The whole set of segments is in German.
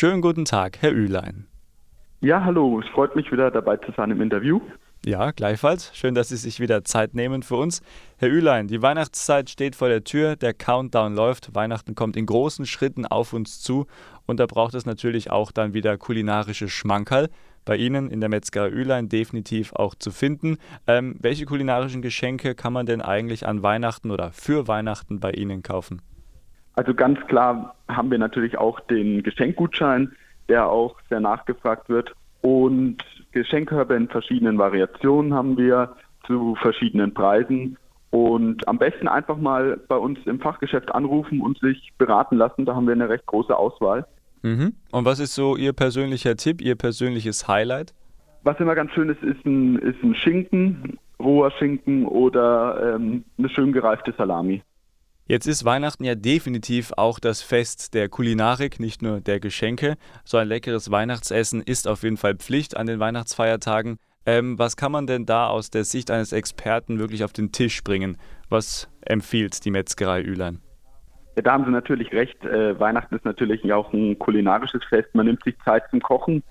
Schönen guten Tag, Herr Ülein. Ja, hallo, es freut mich wieder dabei zu sein im Interview. Ja, gleichfalls. Schön, dass Sie sich wieder Zeit nehmen für uns. Herr Ülein, die Weihnachtszeit steht vor der Tür, der Countdown läuft, Weihnachten kommt in großen Schritten auf uns zu und da braucht es natürlich auch dann wieder kulinarische Schmankerl. Bei Ihnen in der Metzgerei Ülein definitiv auch zu finden. Ähm, welche kulinarischen Geschenke kann man denn eigentlich an Weihnachten oder für Weihnachten bei Ihnen kaufen? Also ganz klar haben wir natürlich auch den Geschenkgutschein, der auch sehr nachgefragt wird. Und Geschenkkörbe in verschiedenen Variationen haben wir zu verschiedenen Preisen. Und am besten einfach mal bei uns im Fachgeschäft anrufen und sich beraten lassen. Da haben wir eine recht große Auswahl. Mhm. Und was ist so Ihr persönlicher Tipp, Ihr persönliches Highlight? Was immer ganz schön ist, ist ein, ist ein Schinken, roher Schinken oder ähm, eine schön gereifte Salami. Jetzt ist Weihnachten ja definitiv auch das Fest der Kulinarik, nicht nur der Geschenke. So ein leckeres Weihnachtsessen ist auf jeden Fall Pflicht an den Weihnachtsfeiertagen. Ähm, was kann man denn da aus der Sicht eines Experten wirklich auf den Tisch bringen? Was empfiehlt die Metzgerei Ülein? Ja, da haben Sie natürlich recht. Äh, Weihnachten ist natürlich auch ein kulinarisches Fest. Man nimmt sich Zeit zum Kochen.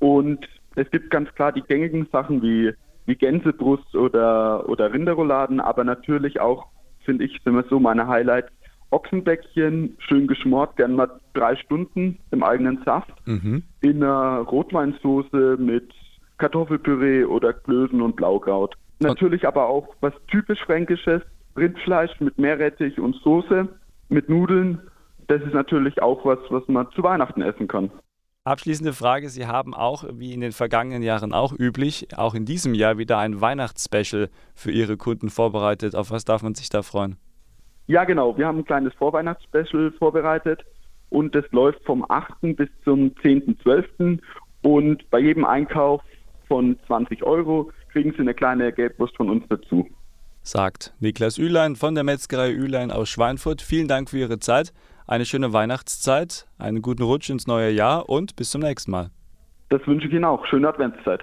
Und es gibt ganz klar die gängigen Sachen wie, wie Gänsebrust oder, oder Rinderrouladen, aber natürlich auch finde ich, sind so meine Highlights. Ochsenbäckchen, schön geschmort, gern mal drei Stunden im eigenen Saft, mhm. in einer Rotweinsauce mit Kartoffelpüree oder Klößen und Blaukraut. Natürlich aber auch was typisch Fränkisches, Rindfleisch mit Meerrettich und Soße, mit Nudeln. Das ist natürlich auch was, was man zu Weihnachten essen kann. Abschließende Frage: Sie haben auch, wie in den vergangenen Jahren auch üblich, auch in diesem Jahr wieder ein Weihnachtsspecial für Ihre Kunden vorbereitet. Auf was darf man sich da freuen? Ja, genau. Wir haben ein kleines Vorweihnachtsspecial vorbereitet und das läuft vom 8. bis zum 10.12. Und bei jedem Einkauf von 20 Euro kriegen Sie eine kleine Gelbwurst von uns dazu. Sagt Niklas Ülein von der Metzgerei Ülein aus Schweinfurt. Vielen Dank für Ihre Zeit eine schöne Weihnachtszeit, einen guten Rutsch ins neue Jahr und bis zum nächsten Mal. Das wünsche ich Ihnen auch. Schöne Adventszeit.